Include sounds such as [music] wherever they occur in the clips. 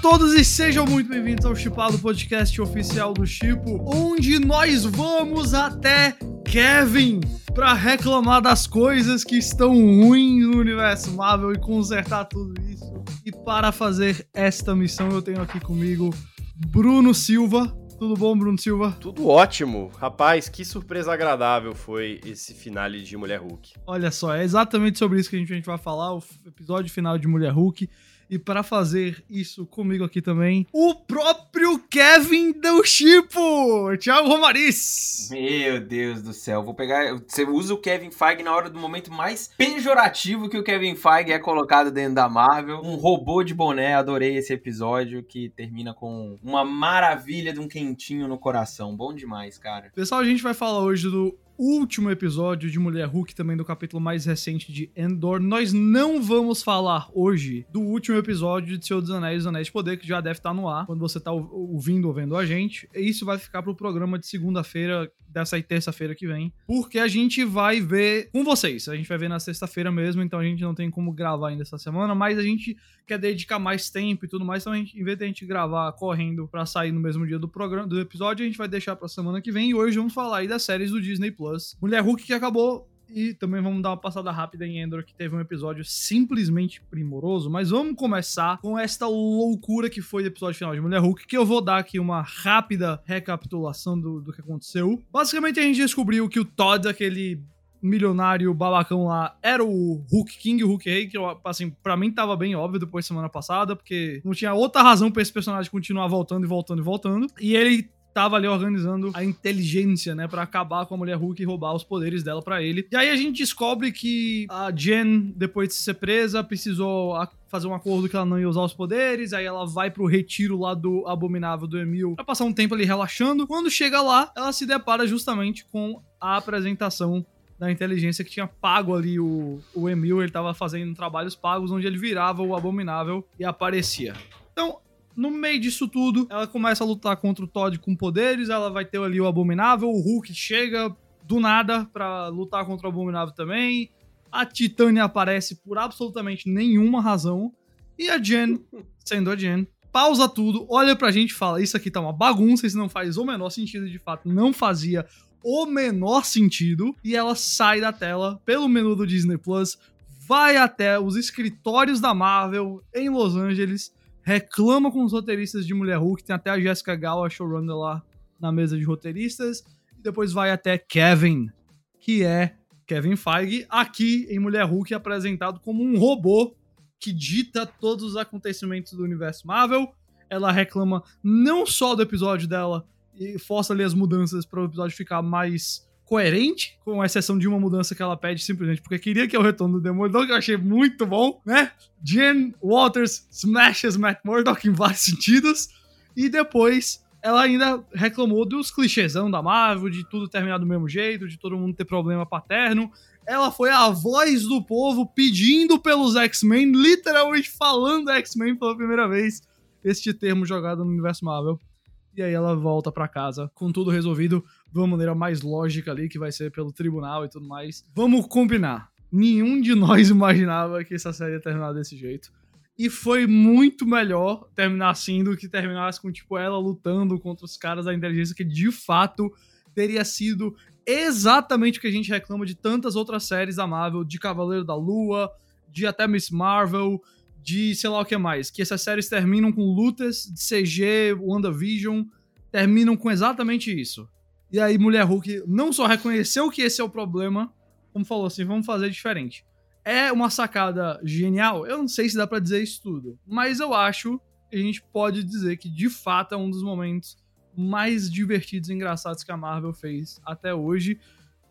todos e sejam muito bem-vindos ao Chipado Podcast oficial do Chipo, onde nós vamos até Kevin para reclamar das coisas que estão ruins no universo Marvel e consertar tudo isso. E para fazer esta missão eu tenho aqui comigo Bruno Silva. Tudo bom, Bruno Silva? Tudo ótimo. Rapaz, que surpresa agradável foi esse finale de Mulher Hulk. Olha só, é exatamente sobre isso que a gente, a gente vai falar, o episódio final de Mulher Hulk. E para fazer isso comigo aqui também, o próprio Kevin do Chipo, Thiago Romariz. Meu Deus do céu, vou pegar. Você usa o Kevin Feige na hora do momento mais pejorativo que o Kevin Feige é colocado dentro da Marvel. Um robô de boné, adorei esse episódio que termina com uma maravilha de um quentinho no coração. Bom demais, cara. Pessoal, a gente vai falar hoje do último episódio de Mulher Hulk, também do capítulo mais recente de Endor. Nós não vamos falar hoje do último episódio de Senhor dos Anéis, Anéis de Poder, que já deve estar no ar, quando você está ouvindo ou vendo a gente. E isso vai ficar pro programa de segunda-feira, dessa terça-feira que vem, porque a gente vai ver com vocês. A gente vai ver na sexta-feira mesmo, então a gente não tem como gravar ainda essa semana, mas a gente quer dedicar mais tempo e tudo mais, então gente, em vez de a gente gravar correndo para sair no mesmo dia do programa, do episódio, a gente vai deixar pra semana que vem. E hoje vamos falar aí das séries do Disney Plus Plus. Mulher Hulk que acabou e também vamos dar uma passada rápida em Endor, que teve um episódio simplesmente primoroso. Mas vamos começar com esta loucura que foi o episódio final de Mulher Hulk, que eu vou dar aqui uma rápida recapitulação do, do que aconteceu. Basicamente, a gente descobriu que o Todd, aquele milionário babacão lá, era o Hulk King, o Hulk Rei, que assim, pra mim tava bem óbvio depois da semana passada, porque não tinha outra razão pra esse personagem continuar voltando e voltando e voltando. E ele tava ali organizando a inteligência, né, para acabar com a mulher Hulk e roubar os poderes dela para ele. E aí a gente descobre que a Jen, depois de ser presa, precisou fazer um acordo que ela não ia usar os poderes, aí ela vai pro retiro lá do Abominável do Emil pra passar um tempo ali relaxando. Quando chega lá, ela se depara justamente com a apresentação da inteligência que tinha pago ali o, o Emil, ele tava fazendo trabalhos pagos onde ele virava o Abominável e aparecia. Então, no meio disso tudo, ela começa a lutar contra o Todd com poderes, ela vai ter ali o Abominável, o Hulk chega do nada para lutar contra o Abominável também. A Titânia aparece por absolutamente nenhuma razão. E a Jen, [laughs] sendo a Jen, pausa tudo, olha pra gente e fala: Isso aqui tá uma bagunça, isso não faz o menor sentido, de fato, não fazia o menor sentido. E ela sai da tela pelo menu do Disney Plus, vai até os escritórios da Marvel em Los Angeles reclama com os roteiristas de Mulher Hulk, tem até a Jessica Gal, a showrunner lá na mesa de roteiristas, e depois vai até Kevin, que é Kevin Feige, aqui em Mulher Hulk apresentado como um robô que dita todos os acontecimentos do universo Marvel. Ela reclama não só do episódio dela e força ali as mudanças para o episódio ficar mais coerente, com exceção de uma mudança que ela pede simplesmente porque queria que é o retorno do Demolidor, que eu achei muito bom, né? Jen Walters smashes Matt Murdock em vários sentidos, e depois ela ainda reclamou dos clichêsão da Marvel, de tudo terminar do mesmo jeito, de todo mundo ter problema paterno. Ela foi a voz do povo pedindo pelos X-Men, literalmente falando X-Men pela primeira vez, este termo jogado no universo Marvel. E aí ela volta para casa com tudo resolvido de uma maneira mais lógica ali, que vai ser pelo tribunal e tudo mais. Vamos combinar. Nenhum de nós [laughs] imaginava que essa série ia terminar desse jeito. E foi muito melhor terminar assim do que terminasse com, tipo, ela lutando contra os caras da inteligência, que de fato teria sido exatamente o que a gente reclama de tantas outras séries da Marvel, de Cavaleiro da Lua, de até Miss Marvel, de sei lá o que mais. Que essas séries terminam com lutas de CG, WandaVision, terminam com exatamente isso. E aí Mulher Hulk não só reconheceu que esse é o problema, como falou assim, vamos fazer diferente. É uma sacada genial? Eu não sei se dá para dizer isso tudo, mas eu acho que a gente pode dizer que de fato é um dos momentos mais divertidos e engraçados que a Marvel fez até hoje.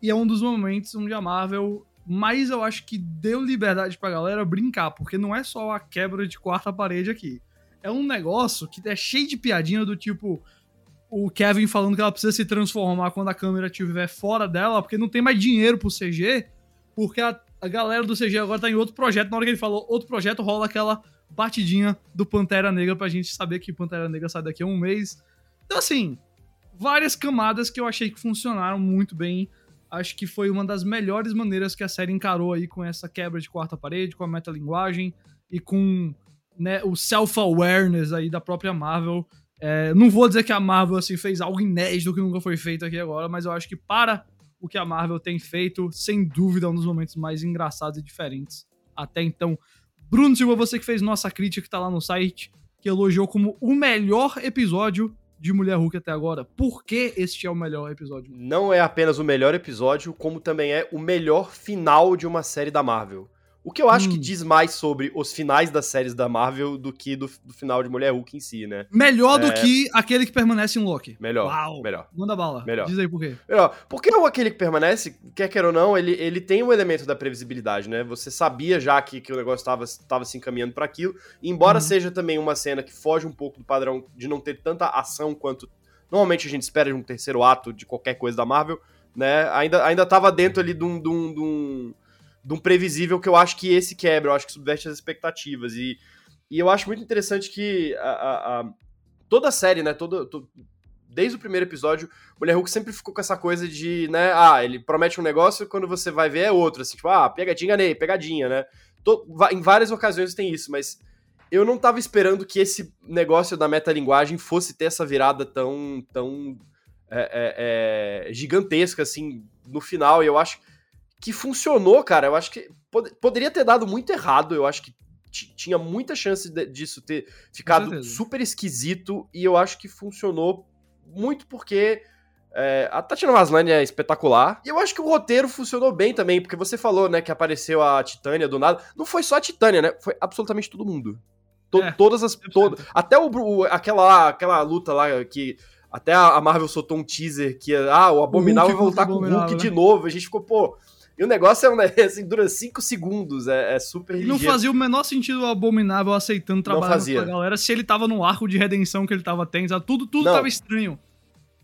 E é um dos momentos onde a Marvel mais eu acho que deu liberdade pra galera brincar, porque não é só a quebra de quarta parede aqui. É um negócio que é cheio de piadinha do tipo, o Kevin falando que ela precisa se transformar quando a câmera estiver fora dela, porque não tem mais dinheiro pro CG, porque a, a galera do CG agora tá em outro projeto. Na hora que ele falou outro projeto, rola aquela batidinha do Pantera Negra pra gente saber que Pantera Negra sai daqui a um mês. Então, assim, várias camadas que eu achei que funcionaram muito bem. Acho que foi uma das melhores maneiras que a série encarou aí com essa quebra de quarta parede, com a metalinguagem e com né, o self-awareness aí da própria Marvel. É, não vou dizer que a Marvel assim, fez algo inédito que nunca foi feito aqui agora, mas eu acho que para o que a Marvel tem feito, sem dúvida, é um dos momentos mais engraçados e diferentes até então. Bruno Silva, você que fez nossa crítica que tá lá no site, que elogiou como o melhor episódio de Mulher Hulk até agora. Por que este é o melhor episódio? Não é apenas o melhor episódio, como também é o melhor final de uma série da Marvel. O que eu acho hum. que diz mais sobre os finais das séries da Marvel do que do, do final de Mulher Hulk em si, né? Melhor é... do que aquele que permanece em Loki. Melhor. Uau. Melhor. Manda bala. Melhor. Diz aí por quê. Melhor. Porque o aquele que permanece, quer queira ou não, ele, ele tem um elemento da previsibilidade, né? Você sabia já que, que o negócio estava se encaminhando para aquilo. Embora uhum. seja também uma cena que foge um pouco do padrão de não ter tanta ação quanto normalmente a gente espera de um terceiro ato de qualquer coisa da Marvel, né? Ainda, ainda tava dentro ali de um, de um, de um de um previsível que eu acho que esse quebra, eu acho que subverte as expectativas. E, e eu acho muito interessante que a, a, a toda a série, né, toda, todo, desde o primeiro episódio, Mulher Hulk sempre ficou com essa coisa de, né, ah, ele promete um negócio e quando você vai ver é outro, assim, tipo, ah, pegadinha, né, pegadinha, né. Tô, em várias ocasiões tem isso, mas eu não tava esperando que esse negócio da metalinguagem fosse ter essa virada tão, tão é, é, é, gigantesca, assim, no final, e eu acho que funcionou, cara. Eu acho que pod poderia ter dado muito errado. Eu acho que tinha muita chance de disso ter ficado super esquisito. E eu acho que funcionou muito porque é, a Tatiana Maslany é espetacular. E eu acho que o roteiro funcionou bem também, porque você falou, né, que apareceu a Titânia do nada. Não foi só a Titânia, né? Foi absolutamente todo mundo. To é, todas as. Todo, até o, o, aquela, aquela luta lá que. Até a Marvel soltou um teaser que ah, o Abominável vai voltar com o Hulk né? de novo. A gente ficou, pô, e o negócio é um, [laughs] assim, dura 5 segundos, é, é super ligeiro. Não fazia o menor sentido o Abominável aceitando trabalhar com a galera se ele tava no arco de redenção que ele tava tendo, tudo, tudo tava estranho.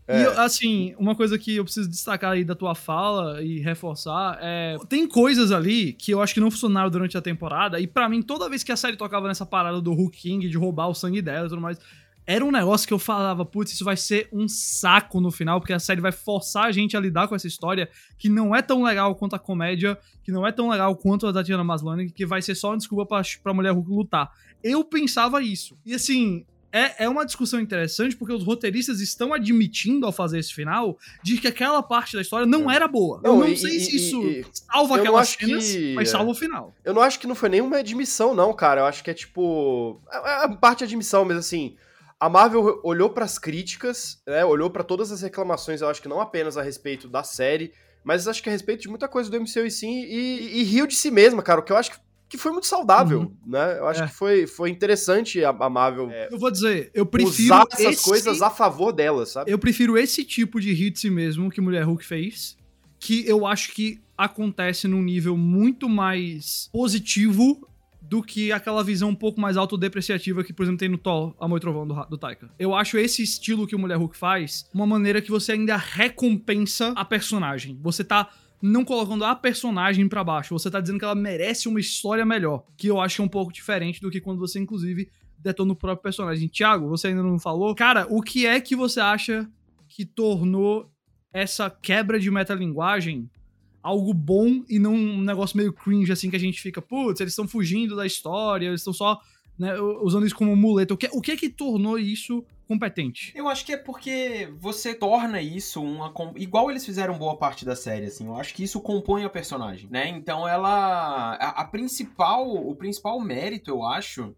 É. E, assim, uma coisa que eu preciso destacar aí da tua fala e reforçar é. Tem coisas ali que eu acho que não funcionaram durante a temporada, e para mim, toda vez que a série tocava nessa parada do Hulk King, de roubar o sangue dela e tudo mais, era um negócio que eu falava, putz, isso vai ser um saco no final, porque a série vai forçar a gente a lidar com essa história que não é tão legal quanto a comédia, que não é tão legal quanto a da Diana Maslany, que vai ser só uma desculpa pra, pra mulher Hulk lutar. Eu pensava isso. E assim, é, é uma discussão interessante porque os roteiristas estão admitindo ao fazer esse final de que aquela parte da história não é. era boa. Não, eu não e, sei e, se isso e, salva aquelas cenas, que... mas salva o final. Eu não acho que não foi nenhuma admissão, não, cara. Eu acho que é tipo. É, é parte de admissão, mas assim a Marvel olhou para as críticas, né, olhou para todas as reclamações, eu acho que não apenas a respeito da série, mas acho que a respeito de muita coisa do MCU e sim, e, e riu de si mesma, cara, o que eu acho que, que foi muito saudável, uhum. né? Eu acho é. que foi, foi interessante a, a Marvel. É, eu vou dizer, eu prefiro. Usar essas esse... coisas a favor dela, sabe? Eu prefiro esse tipo de rir de si mesmo que Mulher Hulk fez, que eu acho que acontece num nível muito mais positivo do que aquela visão um pouco mais autodepreciativa que, por exemplo, tem no Thor, Amor e Trovão do, do Taika. Eu acho esse estilo que o Mulher Hulk faz uma maneira que você ainda recompensa a personagem. Você tá não colocando a personagem para baixo, você tá dizendo que ela merece uma história melhor, que eu acho um pouco diferente do que quando você, inclusive, detona o próprio personagem. Tiago, você ainda não falou? Cara, o que é que você acha que tornou essa quebra de metalinguagem algo bom e não um negócio meio cringe, assim, que a gente fica, putz, eles estão fugindo da história, eles estão só né, usando isso como muleta. O que, o que é que tornou isso competente? Eu acho que é porque você torna isso uma. Igual eles fizeram boa parte da série, assim. Eu acho que isso compõe a personagem, né? Então ela. A, a principal. O principal mérito, eu acho.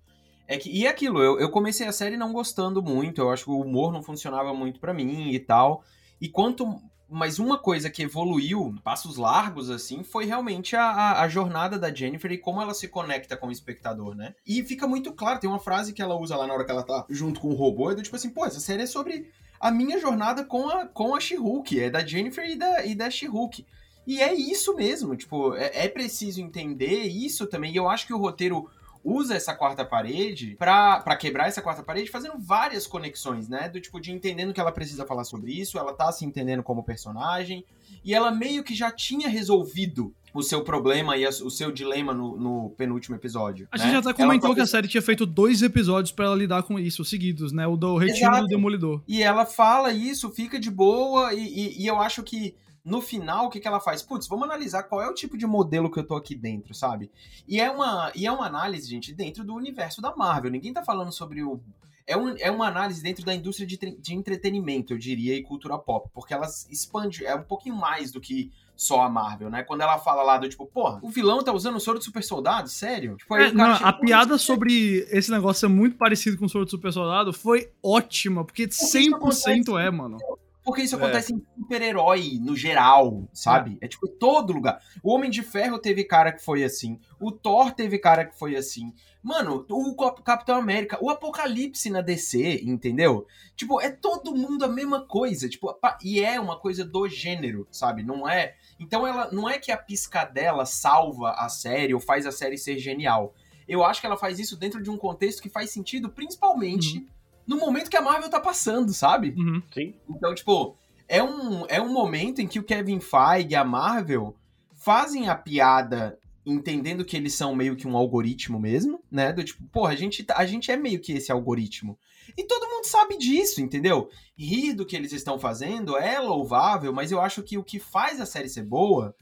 É que, e é aquilo, eu, eu comecei a série não gostando muito, eu acho que o humor não funcionava muito para mim e tal. E quanto mas uma coisa que evoluiu, passos largos, assim, foi realmente a, a, jornada da Jennifer e como ela se conecta com o espectador, né? E fica muito claro, tem uma frase que ela usa lá na hora que ela tá junto com o robô, é do tipo assim, pô, essa série é sobre a minha jornada com a, com a She-Hulk, é da Jennifer e da, e da She-Hulk. E é isso mesmo, tipo, é, é preciso entender isso também, e eu acho que o roteiro usa essa quarta parede para quebrar essa quarta parede, fazendo várias conexões, né? Do tipo, de entendendo que ela precisa falar sobre isso, ela tá se entendendo como personagem, e ela meio que já tinha resolvido o seu problema e a, o seu dilema no, no penúltimo episódio. A né? gente já até comentou que a série tinha feito dois episódios para ela lidar com isso, seguidos, né? O do Retiro do Demolidor. E ela fala isso, fica de boa, e, e, e eu acho que no final, o que, que ela faz? Putz, vamos analisar qual é o tipo de modelo que eu tô aqui dentro, sabe? E é uma, e é uma análise, gente, dentro do universo da Marvel. Ninguém tá falando sobre o. É, um, é uma análise dentro da indústria de, de entretenimento, eu diria, e cultura pop. Porque ela expande, é um pouquinho mais do que só a Marvel, né? Quando ela fala lá do tipo, porra, o vilão tá usando o soro do super soldado? Sério? Tipo, é, não, a piada sobre esse negócio ser muito parecido com o soro do super soldado foi ótima, porque 100% é, mano. Porque isso é. acontece é. em super-herói, no geral, sabe? É. é tipo todo lugar. O Homem de Ferro teve cara que foi assim. O Thor teve cara que foi assim. Mano, o Capitão América, o Apocalipse na DC, entendeu? Tipo, é todo mundo a mesma coisa. Tipo, e é uma coisa do gênero, sabe? Não é. Então ela não é que a piscadela salva a série ou faz a série ser genial. Eu acho que ela faz isso dentro de um contexto que faz sentido, principalmente. Uhum no momento que a Marvel tá passando, sabe? Uhum. Sim. Então, tipo, é um, é um momento em que o Kevin Feige e a Marvel fazem a piada entendendo que eles são meio que um algoritmo mesmo, né? Do tipo, porra, a gente, tá, a gente é meio que esse algoritmo. E todo mundo sabe disso, entendeu? Rir do que eles estão fazendo é louvável, mas eu acho que o que faz a série ser boa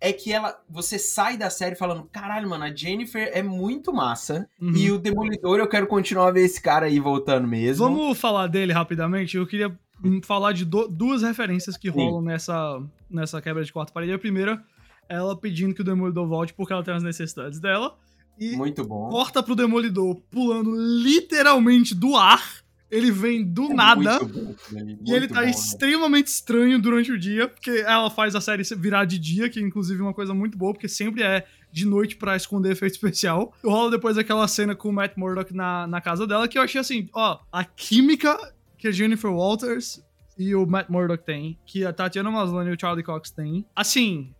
é que ela você sai da série falando, caralho, mano, a Jennifer é muito massa uhum. e o Demolidor eu quero continuar a ver esse cara aí voltando mesmo. Vamos falar dele rapidamente. Eu queria falar de do, duas referências que rolam nessa nessa quebra de quarta parede. A primeira, ela pedindo que o Demolidor volte porque ela tem as necessidades dela. E muito bom. corta pro Demolidor pulando literalmente do ar ele vem do é nada. Bom, e ele tá bom, extremamente né? estranho durante o dia, porque ela faz a série virar de dia, que inclusive é uma coisa muito boa, porque sempre é de noite para esconder efeito especial. [laughs] Rola depois aquela cena com o Matt Murdock na, na casa dela, que eu achei assim, ó, a química que a Jennifer Walters e o Matt Murdock tem, que a Tatiana Maslany e o Charlie Cox têm, assim,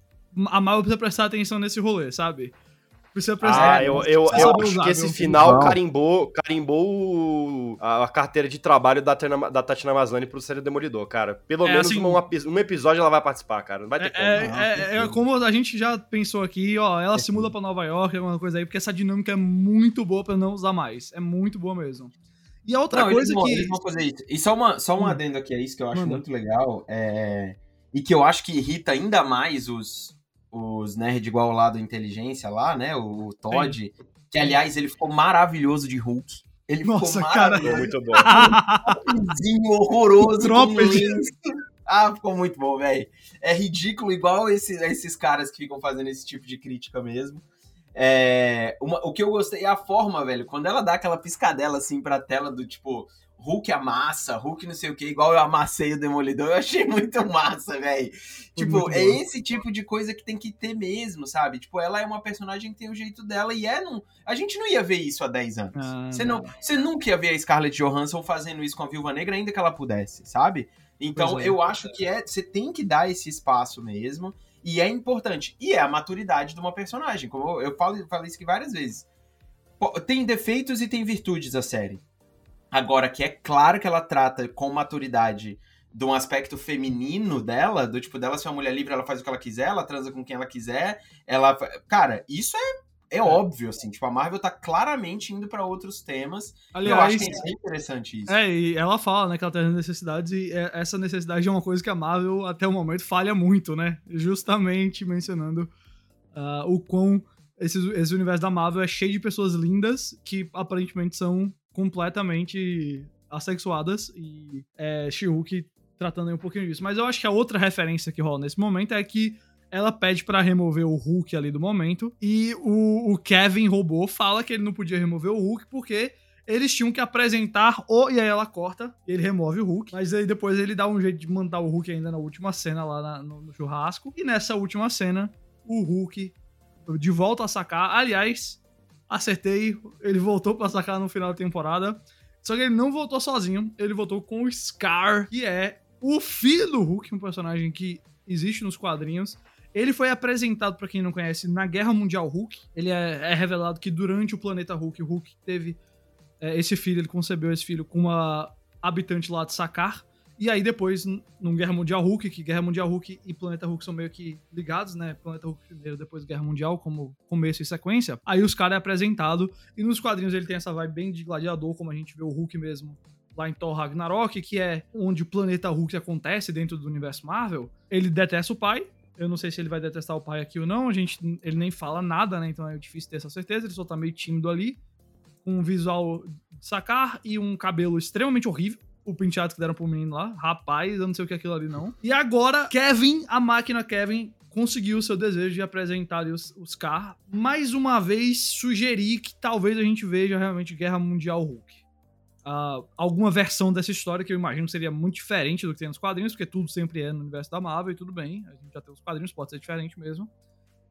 a Marvel precisa prestar atenção nesse rolê, sabe? Precisa prestar. Ah, eu, eu, eu acho que esse final carimbou, carimbou a, a, carteira de trabalho da, da Tatiana Maslany pro Série Demolidor, cara. Pelo é, menos assim, uma, um episódio ela vai participar, cara. Não vai ter é, como. É, é, é, como a gente já pensou aqui, ó, ela se muda pra Nova York, alguma coisa aí, porque essa dinâmica é muito boa pra não usar mais. É muito boa mesmo. E a outra não, coisa eles que. Eles vão fazer isso. E só, uma, só um hum. adendo aqui a isso que eu acho Manda. muito legal. É... E que eu acho que irrita ainda mais os, os nerd igual lá do Inteligência lá, né? O Todd. Sim. Que, aliás, ele ficou maravilhoso de Hulk. Ele Nossa, ficou cara. muito bom. um horroroso. Ah, ficou muito bom, velho. É ridículo, igual esse, esses caras que ficam fazendo esse tipo de crítica mesmo. É, uma, o que eu gostei é a forma, velho, quando ela dá aquela piscadela assim pra tela do tipo, Hulk amassa, Hulk não sei o que, igual eu amassei o Demolidor, eu achei [laughs] muito massa, velho. Tipo, é esse tipo de coisa que tem que ter mesmo, sabe? Tipo, ela é uma personagem que tem o jeito dela e é. Não... A gente não ia ver isso há 10 anos. Ah, você, não, você nunca ia ver a Scarlett Johansson fazendo isso com a Viúva Negra, ainda que ela pudesse, sabe? Então, é. eu acho que é. Você tem que dar esse espaço mesmo. E é importante. E é a maturidade de uma personagem. Como eu falo, falei isso aqui várias vezes. Tem defeitos e tem virtudes a série. Agora, que é claro que ela trata com maturidade de um aspecto feminino dela, do tipo, dela ser uma mulher livre, ela faz o que ela quiser, ela transa com quem ela quiser, ela. Cara, isso é é, é óbvio, assim, tipo, a Marvel tá claramente indo para outros temas. Aliás, eu acho que é interessante isso. É, e ela fala, né, que ela tem necessidades, e é, essa necessidade é uma coisa que a Marvel, até o momento, falha muito, né? Justamente mencionando uh, o quão esse, esse universo da Marvel é cheio de pessoas lindas que aparentemente são completamente assexuadas e é, She-Hulk tratando aí um pouquinho disso. Mas eu acho que a outra referência que rola nesse momento é que ela pede para remover o Hulk ali do momento e o, o, Kevin robô fala que ele não podia remover o Hulk porque eles tinham que apresentar o e aí ela corta ele remove o Hulk mas aí depois ele dá um jeito de mandar o Hulk ainda na última cena lá na, no, no churrasco e nessa última cena o Hulk de volta a sacar aliás acertei, ele voltou para sacar no final da temporada. Só que ele não voltou sozinho, ele voltou com o Scar, que é o filho do Hulk, um personagem que existe nos quadrinhos. Ele foi apresentado, para quem não conhece, na Guerra Mundial Hulk. Ele é, é, revelado que durante o planeta Hulk, o Hulk teve é, esse filho, ele concebeu esse filho com uma habitante lá de Sakar. E aí depois, no Guerra Mundial Hulk, que Guerra Mundial Hulk e Planeta Hulk são meio que ligados, né? Planeta Hulk primeiro, depois Guerra Mundial, como começo e sequência. Aí os caras é apresentado, e nos quadrinhos ele tem essa vibe bem de gladiador, como a gente vê o Hulk mesmo lá em Thor Ragnarok, que é onde o planeta Hulk acontece dentro do universo Marvel, ele detesta o pai. Eu não sei se ele vai detestar o pai aqui ou não. A gente, ele nem fala nada, né? Então é difícil ter essa certeza. Ele só tá meio tímido ali. Com um visual de sacar e um cabelo extremamente horrível. O penteado que deram pro menino lá. Rapaz, eu não sei o que é aquilo ali, não. E agora, Kevin, a máquina Kevin, conseguiu o seu desejo de apresentar os, os Car. Mais uma vez, sugerir que talvez a gente veja realmente Guerra Mundial Hulk. Uh, alguma versão dessa história que eu imagino seria muito diferente do que tem nos quadrinhos, porque tudo sempre é no universo da Marvel e tudo bem. A gente já tem os quadrinhos, pode ser diferente mesmo.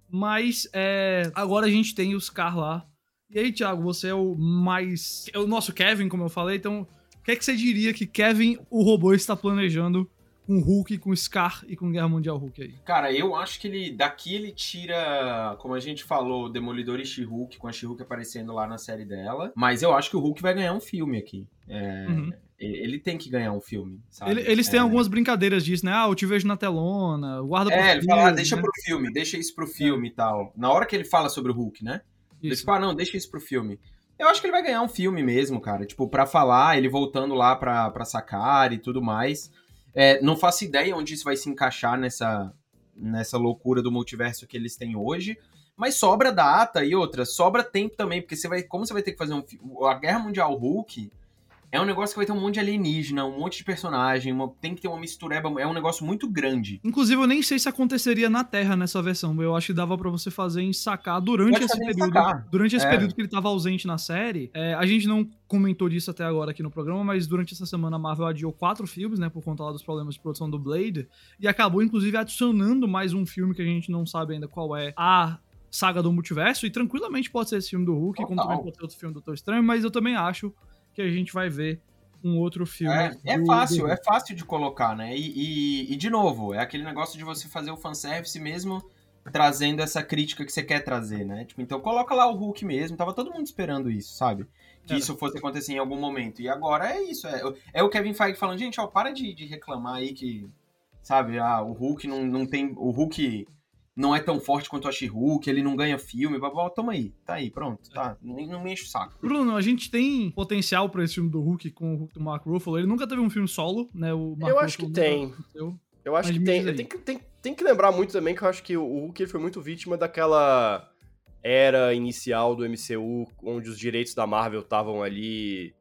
Mas é, agora a gente tem os Car lá. E aí, Thiago, você é o mais. É o nosso Kevin, como eu falei, então. O que, é que você diria que Kevin, o robô, está planejando com Hulk, com Scar e com Guerra Mundial Hulk aí? Cara, eu acho que ele daqui ele tira, como a gente falou, Demolidor e She-Hulk, com a She-Hulk aparecendo lá na série dela. Mas eu acho que o Hulk vai ganhar um filme aqui. É, uhum. Ele tem que ganhar um filme, ele, eles têm é... algumas brincadeiras disso, né? Ah, eu te vejo na telona, guarda É, ele fala, ah, deixa né? pro filme, deixa isso pro filme e tal. Na hora que ele fala sobre o Hulk, né? Isso. Ele fala, ah, não, deixa isso pro filme. Eu acho que ele vai ganhar um filme mesmo, cara. Tipo, pra falar, ele voltando lá pra, pra sacar e tudo mais. É, não faço ideia onde isso vai se encaixar nessa, nessa loucura do multiverso que eles têm hoje. Mas sobra data e outra, sobra tempo também, porque você vai. Como você vai ter que fazer um. A Guerra Mundial Hulk é um negócio que vai ter um monte de alienígena, um monte de personagem, uma, tem que ter uma mistureba, é um negócio muito grande. Inclusive, eu nem sei se aconteceria na Terra nessa versão. Eu acho que dava para você fazer em sacar durante esse período. Sacar. Durante esse é. período que ele tava ausente na série. É, a gente não comentou disso até agora aqui no programa, mas durante essa semana a Marvel adiou quatro filmes, né, por conta lá dos problemas de produção do Blade, e acabou, inclusive, adicionando mais um filme que a gente não sabe ainda qual é, a saga do multiverso, e tranquilamente pode ser esse filme do Hulk, Total. como também pode ser outro filme do Doutor Estranho, mas eu também acho que a gente vai ver um outro filme. É, é fácil, do... é fácil de colocar, né? E, e, e, de novo, é aquele negócio de você fazer o fanservice mesmo trazendo essa crítica que você quer trazer, né? Tipo, então coloca lá o Hulk mesmo, tava todo mundo esperando isso, sabe? Que é. isso fosse acontecer em algum momento. E agora é isso, é, é o Kevin Feige falando, gente, ó, para de, de reclamar aí que, sabe, ah, o Hulk não, não tem. O Hulk não é tão forte quanto a She-Hulk, ele não ganha filme, blá, blá, toma aí, tá aí, pronto, tá, não, não me enche o saco. Bruno, a gente tem potencial pra esse filme do Hulk com o Hulk do Mark Ruffalo, ele nunca teve um filme solo, né, o Mark Eu acho que tem. Eu acho Mas que tem. Tem que, tem, tem que lembrar muito também que eu acho que o Hulk ele foi muito vítima daquela era inicial do MCU, onde os direitos da Marvel estavam ali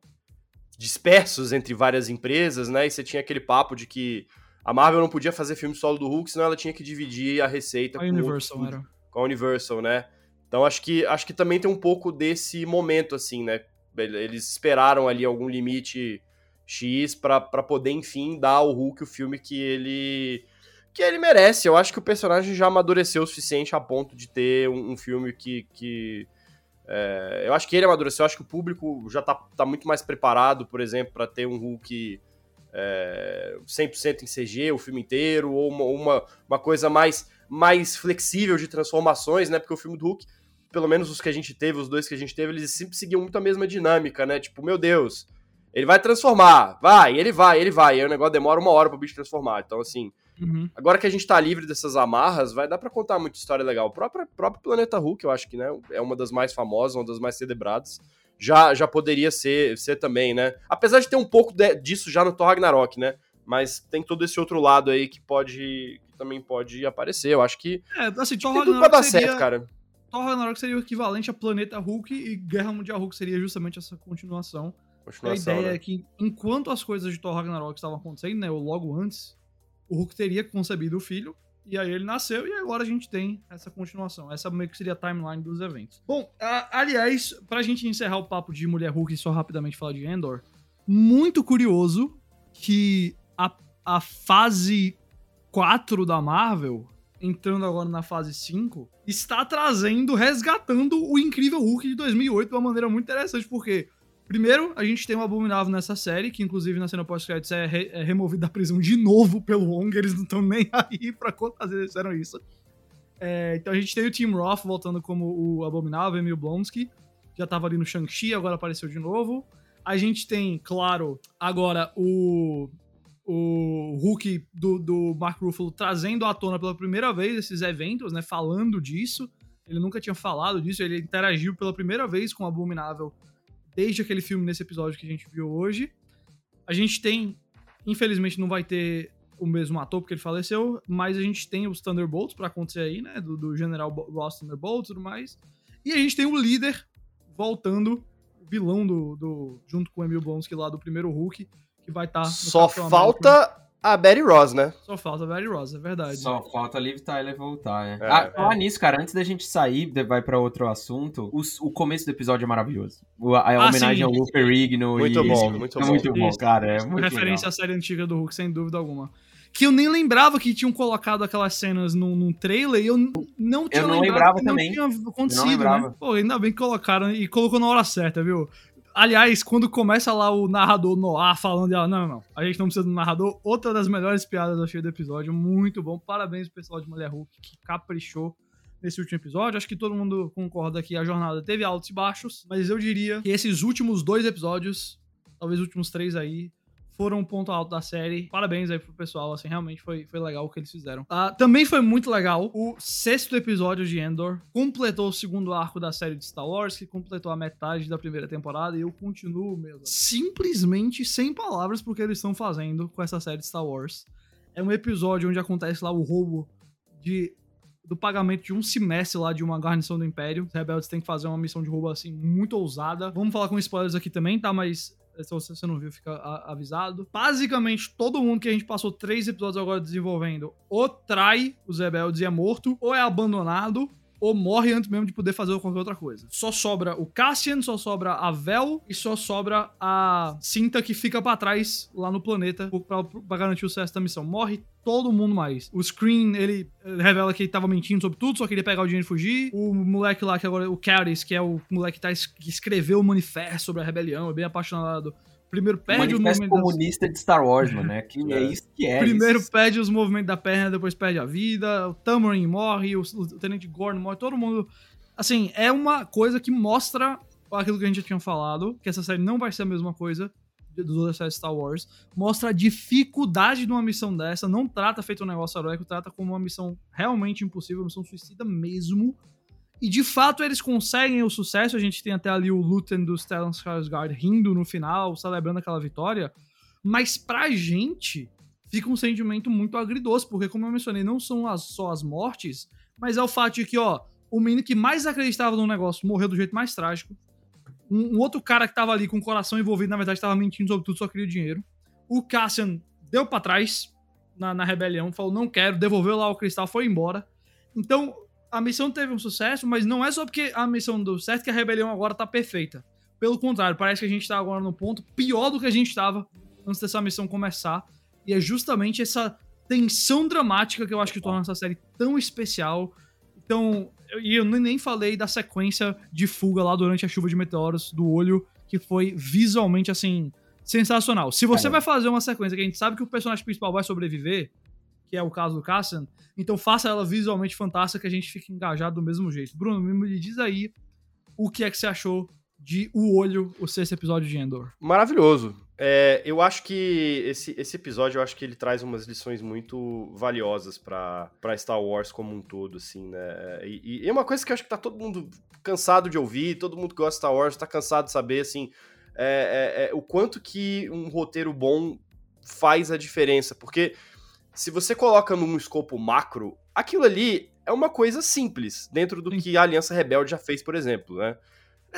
dispersos entre várias empresas, né, e você tinha aquele papo de que a Marvel não podia fazer filme solo do Hulk, senão ela tinha que dividir a receita a com, Universal, com a Universal, né? Então acho que, acho que também tem um pouco desse momento, assim, né? Eles esperaram ali algum limite X para poder, enfim, dar ao Hulk o filme que ele que ele merece. Eu acho que o personagem já amadureceu o suficiente a ponto de ter um, um filme que. que é, eu acho que ele amadureceu, eu acho que o público já tá, tá muito mais preparado, por exemplo, para ter um Hulk é, 100% em CG o filme inteiro, ou uma, uma, uma, coisa mais, mais flexível de transformações, né? Porque o filme do Hulk, pelo menos os que a gente teve, os dois que a gente teve, eles sempre seguiam muito a mesma dinâmica, né? Tipo, meu Deus, ele vai transformar, vai, ele vai, ele vai. E aí o negócio demora uma hora pro bicho transformar. Então, assim, uhum. agora que a gente tá livre dessas amarras, vai dar para contar muita história legal. O próprio, próprio Planeta Hulk, eu acho que, né, é uma das mais famosas, uma das mais celebradas já, já poderia ser, ser também, né? Apesar de ter um pouco de, disso já no Thor Ragnarok, né? Mas tem todo esse outro lado aí que pode. que também pode aparecer. Eu acho que. É, assim, Thor Ragnarok. Tudo pra dar seria... certo, cara. Thor Ragnarok seria o equivalente a Planeta Hulk e Guerra Mundial Hulk seria justamente essa continuação. continuação a ideia né? é que enquanto as coisas de Thor Ragnarok estavam acontecendo, né, ou logo antes, o Hulk teria concebido o filho e aí ele nasceu e agora a gente tem essa continuação. Essa meio que seria a timeline dos eventos. Bom, a, aliás, pra gente encerrar o papo de Mulher Hulk e só rapidamente falar de Endor, muito curioso que a, a fase 4 da Marvel, entrando agora na fase 5, está trazendo, resgatando o incrível Hulk de 2008 de uma maneira muito interessante, porque Primeiro, a gente tem um Abominável nessa série, que inclusive na cena pós-créditos é, re é, removido da prisão de novo pelo Wong, eles não estão nem [laughs] aí pra quantas vezes fizeram isso. É, então a gente tem o Tim Roth voltando como o Abominável, Emil Blonsky, já tava ali no Shang-Chi, agora apareceu de novo. A gente tem, claro, agora o, o Hulk do, do Mark Ruffalo trazendo à tona pela primeira vez esses eventos, né, falando disso. Ele nunca tinha falado disso, ele interagiu pela primeira vez com o Abominável desde aquele filme nesse episódio que a gente viu hoje. a gente tem, infelizmente não vai ter o mesmo ator porque ele faleceu, mas a gente tem os Thunderbolts pra acontecer aí, né, do, do General Ross Thunderbolt e tudo mais. E a gente tem o líder voltando, o vilão do, do junto com o Emil Blonsky lá do primeiro Hulk, que vai estar tá Só falta. A Betty Ross, né? Só falta a Betty Ross, é verdade. Só falta a Liv Tyler voltar, né? É. Ah, falar nisso, cara, antes da gente sair, vai para outro assunto, o, o, começo do episódio é maravilhoso. A, a ah, homenagem sim. ao Lupe Rigno. Muito e, bom, muito é bom. muito bom, cara. É muito referência legal. à série antiga do Hulk, sem dúvida alguma que eu nem lembrava que tinham colocado aquelas cenas num, num trailer e eu não tinha eu não lembrava também. não tinha acontecido, eu não né? Pô, ainda bem que colocaram e colocou na hora certa, viu? Aliás, quando começa lá o narrador no ar falando, ela, não, não, a gente não precisa do narrador. Outra das melhores piadas achei do episódio, muito bom. Parabéns pessoal de Mulher Hulk que caprichou nesse último episódio. Acho que todo mundo concorda que a jornada teve altos e baixos, mas eu diria que esses últimos dois episódios, talvez os últimos três aí, foram um ponto alto da série. Parabéns aí pro pessoal, assim, realmente foi, foi legal o que eles fizeram. Uh, também foi muito legal o sexto episódio de Endor. Completou o segundo arco da série de Star Wars, que completou a metade da primeira temporada, e eu continuo mesmo. Simplesmente sem palavras porque eles estão fazendo com essa série de Star Wars. É um episódio onde acontece lá o roubo de do pagamento de um semestre lá de uma garnição do Império. Os rebeldes têm que fazer uma missão de roubo assim muito ousada. Vamos falar com spoilers aqui também, tá? Mas se você não viu, fica avisado. Basicamente, todo mundo que a gente passou três episódios agora desenvolvendo ou trai os rebeldes e é morto, ou é abandonado, ou morre antes mesmo de poder fazer qualquer outra coisa. Só sobra o Cassian, só sobra a Vel e só sobra a Cinta que fica para trás lá no planeta pra, garantir o sucesso da missão. Morre todo mundo mais. O Screen, ele revela que ele tava mentindo sobre tudo, só queria pegar o dinheiro e fugir. O moleque lá, que agora, o Caris, que é o moleque que, tá, que escreveu o manifesto sobre a rebelião, é bem apaixonado Primeiro perde o, o movimento comunista das... de Star Wars, mano, né? Que é. é isso que é. Primeiro isso. perde os movimentos da perna, depois perde a vida. O Tamarin morre, o, o Tenente Gordon morre, todo mundo. Assim, é uma coisa que mostra aquilo que a gente já tinha falado, que essa série não vai ser a mesma coisa séries Star Wars. Mostra a dificuldade de uma missão dessa. Não trata feito um negócio heróico, trata como uma missão realmente impossível, uma missão suicida mesmo. E de fato eles conseguem o sucesso. A gente tem até ali o Luton do Stellan Skarsgård rindo no final, celebrando aquela vitória. Mas pra gente fica um sentimento muito agridoce, porque como eu mencionei, não são as, só as mortes, mas é o fato de que, ó, o menino que mais acreditava no negócio morreu do jeito mais trágico. Um, um outro cara que tava ali com o coração envolvido, na verdade, tava mentindo sobre tudo, só queria o dinheiro. O Cassian deu para trás na, na rebelião, falou, não quero, devolveu lá o cristal, foi embora. Então, a missão teve um sucesso, mas não é só porque a missão deu certo que a rebelião agora tá perfeita. Pelo contrário, parece que a gente tá agora no ponto pior do que a gente tava antes dessa missão começar. E é justamente essa tensão dramática que eu acho que torna essa série tão especial. Então, e eu nem falei da sequência de fuga lá durante a chuva de meteoros do olho, que foi visualmente assim sensacional. Se você é. vai fazer uma sequência que a gente sabe que o personagem principal vai sobreviver, que é o caso do Cassian, então faça ela visualmente fantástica que a gente fique engajado do mesmo jeito. Bruno, me diz aí o que é que você achou de O Olho, o sexto episódio de Endor. Maravilhoso. É, eu acho que esse, esse episódio, eu acho que ele traz umas lições muito valiosas para Star Wars como um todo, assim, né? E, e, é uma coisa que eu acho que tá todo mundo cansado de ouvir, todo mundo que gosta de Star Wars tá cansado de saber, assim, é, é, é o quanto que um roteiro bom faz a diferença, porque se você coloca num escopo macro, aquilo ali é uma coisa simples, dentro do Sim. que a Aliança Rebelde já fez, por exemplo, né?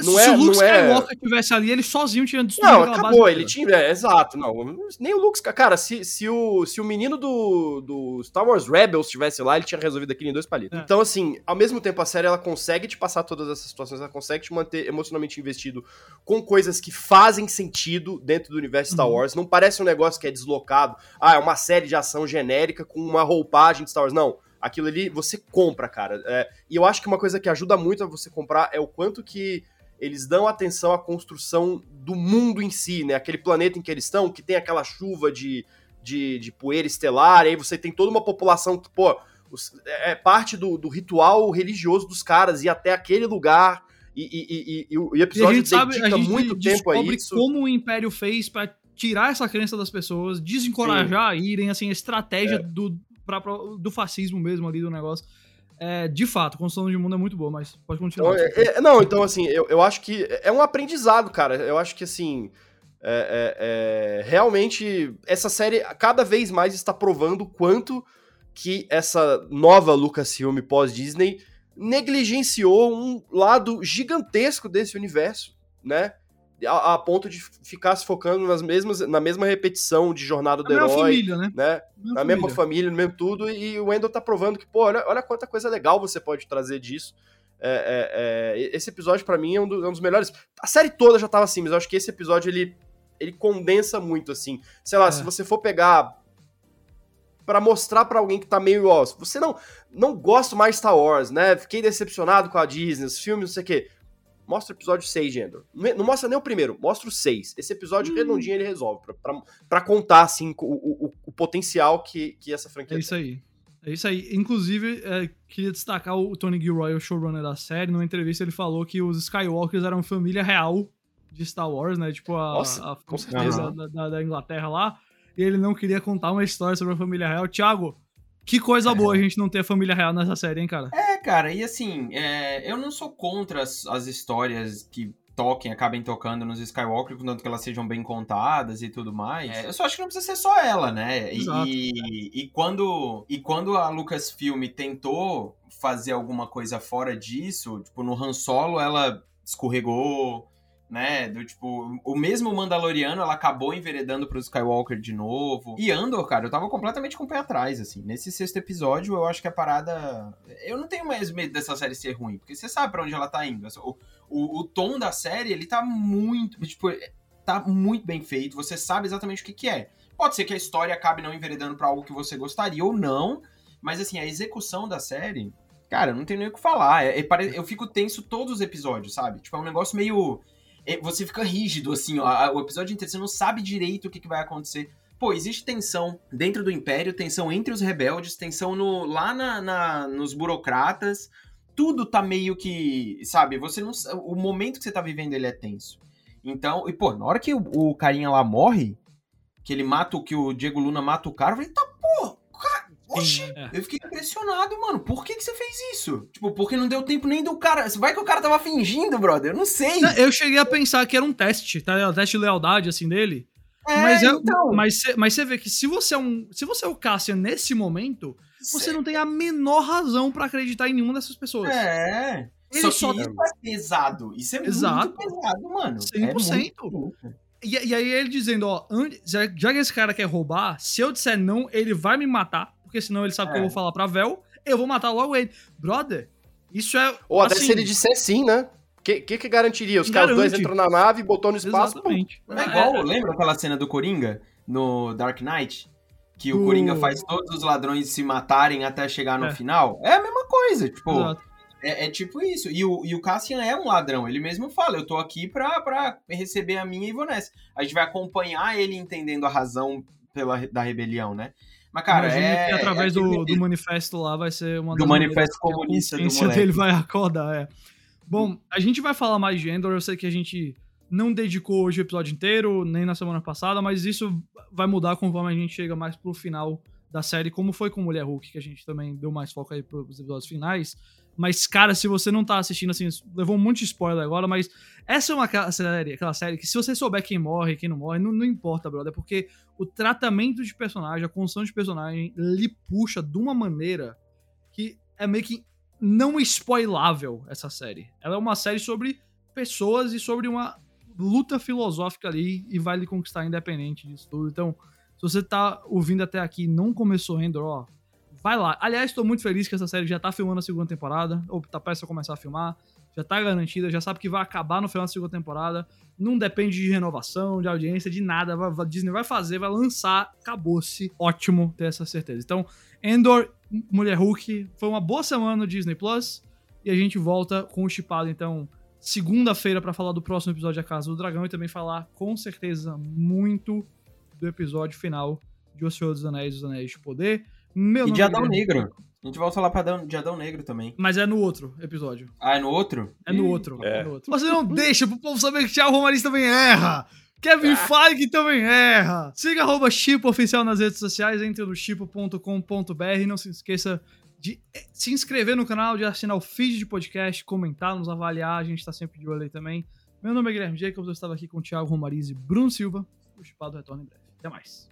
Não Se é, o Luke é- Skywalker é... tivesse ali, ele sozinho tinha destruído Não, acabou, ele tinha. É, exato, não. Nem o Luke. Cara, se, se, o, se o menino do, do Star Wars Rebels estivesse lá, ele tinha resolvido aquilo em dois palitos. É. Então, assim, ao mesmo tempo, a série ela consegue te passar todas essas situações, ela consegue te manter emocionalmente investido com coisas que fazem sentido dentro do universo Star uhum. Wars. Não parece um negócio que é deslocado. Ah, é uma série de ação genérica com uma roupagem de Star Wars. Não aquilo ali você compra, cara. É, e eu acho que uma coisa que ajuda muito a você comprar é o quanto que eles dão atenção à construção do mundo em si, né? Aquele planeta em que eles estão, que tem aquela chuva de, de, de poeira estelar, e aí você tem toda uma população que, pô, é parte do, do ritual religioso dos caras, ir até aquele lugar. E, e, e, e o episódio e dedica sabe, muito tempo a isso. como o Império fez para tirar essa crença das pessoas, desencorajar Sim. a irem, assim, a estratégia é. do, pra, do fascismo mesmo ali do negócio. É, de fato, construção de mundo é muito boa, mas pode continuar. Então, é, é, não, então assim, eu, eu acho que é um aprendizado, cara. Eu acho que assim. É, é, é, realmente, essa série cada vez mais está provando quanto que essa nova Lucasfilm pós-Disney negligenciou um lado gigantesco desse universo, né? A, a, ponto de ficar se focando nas mesmas, na mesma repetição de jornada do na herói. Família, né? né? Na, na mesma família, no mesmo tudo. E o Wendell tá provando que, pô, olha, olha quanta coisa legal você pode trazer disso. É, é, é, esse episódio, para mim, é um, do, é um, dos melhores. A série toda já tava assim, mas eu acho que esse episódio ele, ele condensa muito, assim. Sei lá, se é. você for pegar para mostrar para alguém que tá meio, ó, você não não gosta mais Star Wars, né? Fiquei decepcionado com a Disney, os filmes, não sei o quê. Mostra o episódio 6 de Endor. Não mostra nem o primeiro, mostra o 6. Esse episódio hum. redondinho ele resolve, para contar, assim, o, o, o, potencial que, que essa franquia É isso tem. aí. É isso aí. Inclusive, é, queria destacar o Tony Gilroy, o showrunner da série. Numa entrevista ele falou que os Skywalkers eram família real de Star Wars, né? Tipo a, Nossa, a, a da, da, da Inglaterra lá e ele não queria contar uma história sobre a família real. Thiago, que coisa é. boa a gente não ter família real nessa série, hein, cara? É, cara, e assim, é, eu não sou contra as, as histórias que toquem, acabem tocando nos Skywalker, contanto que elas sejam bem contadas e tudo mais. É, eu só acho que não precisa ser só ela, né? Exato. E, e, quando, e quando a Lucasfilm tentou fazer alguma coisa fora disso, tipo, no Han Solo ela escorregou, né? Do tipo, o mesmo Mandaloriano, ela acabou enveredando pro Skywalker de novo. E Andor, cara, eu tava completamente com o pé atrás, assim. Nesse sexto episódio, eu acho que a parada. Eu não tenho mais medo dessa série ser ruim, porque você sabe para onde ela tá indo. O, o, o, tom da série, ele tá muito. Tipo, tá muito bem feito, você sabe exatamente o que, que é. Pode ser que a história acabe não enveredando para algo que você gostaria ou não, mas assim, a execução da série. Cara, não tem nem o que falar. É, é, eu fico tenso todos os episódios, sabe? Tipo, é um negócio meio você fica rígido, assim, ó, o episódio inteiro, você não sabe direito o que, que vai acontecer. Pô, existe tensão dentro do Império, tensão entre os rebeldes, tensão no, lá na, na, nos burocratas. Tudo tá meio que, sabe, você não. O momento que você tá vivendo ele é tenso. Então, e pô, na hora que o, o carinha lá morre, que ele mata o que o Diego Luna mata o cara, eu falei, tá, Oxi, é. eu fiquei impressionado, mano. Por que, que você fez isso? Tipo, porque não deu tempo nem do cara. Vai que o cara tava fingindo, brother. Eu não sei. Eu cheguei a pensar que era um teste, tá? Um teste de lealdade, assim, dele. É, mas, é, então. mas, mas você vê que se você é um. Se você é o Cassian nesse momento, você não tem a menor razão para acreditar em nenhuma dessas pessoas. É. Ele só, só... isso é pesado. Isso é Exato. muito pesado, mano. 100%. É muito... E, e, aí ele dizendo, ó, já, já que esse cara quer roubar, se eu disser não, ele vai me matar porque senão ele sabe é. que eu vou é. falar pra Vel, eu vou matar logo ele. Brother, isso é. Ou até assim, se ele disser sim, né? O que, que, que, garantiria? Os caras dois entram na nave, botou no espaço. Exatamente. É igual, é. lembra aquela cena do Coringa no Dark Knight? Que o Coringa faz todos os ladrões se matarem até chegar no é. final? É a mesma coisa, tipo. É, é, tipo isso. E o, e o Cassian é um ladrão. Ele mesmo fala: Eu tô aqui pra, pra receber a minha Ivonesse. A gente vai acompanhar ele entendendo a razão pela, da rebelião, né? Mas, cara, é, que através é do, do, manifesto lá vai ser uma do manifesto comunista do [laughs] dele vai acordar, é. Bom, a gente vai falar mais de Endor, eu sei que a gente não dedicou hoje o episódio inteiro, nem na semana passada, mas isso vai mudar conforme a gente chega mais pro final da série, como foi com Mulher Hulk, que a gente também deu mais foco aí pros episódios finais. Mas, cara, se você não tá assistindo, assim, levou um monte de spoiler agora, mas essa é uma série, aquela série que se você souber quem morre, quem não morre, não, não importa, brother, porque o tratamento de personagem, a construção de personagem, lhe puxa de uma maneira que é meio que não spoilável essa série. Ela é uma série sobre pessoas e sobre uma luta filosófica ali e vai lhe conquistar independente disso tudo. Então, se você tá ouvindo até aqui não começou Endor, ó, Vai lá. Aliás, estou muito feliz que essa série já tá filmando a segunda temporada, ou tá prestes a começar a filmar. Já tá garantida, já sabe que vai acabar no final da segunda temporada. Não depende de renovação, de audiência, de nada. A Disney vai fazer, vai lançar, acabou-se. Ótimo ter essa certeza. Então, Endor, Mulher Hulk, foi uma boa semana no Disney Plus. E a gente volta com o Chipado, então, segunda-feira para falar do próximo episódio da Casa do Dragão e também falar com certeza muito do episódio final de O Senhor dos Anéis e os Anéis de Poder. Meu e de Adão é... Negro. A gente volta lá pra Adão, de Adão Negro também. Mas é no outro episódio. Ah, é no outro? É no outro. É. é no outro. Você não deixa pro povo saber que Thiago Romariz também erra. Kevin ah. Feige também erra. Siga arroba Chipo Oficial nas redes sociais, entre no chipo.com.br. Não se esqueça de se inscrever no canal, de assinar o feed de podcast, comentar, nos avaliar. A gente tá sempre de olho aí também. Meu nome é Guilherme Jacobs, eu estava aqui com o Thiago Romariz e Bruno Silva. O Chipado retorna em breve. Até mais.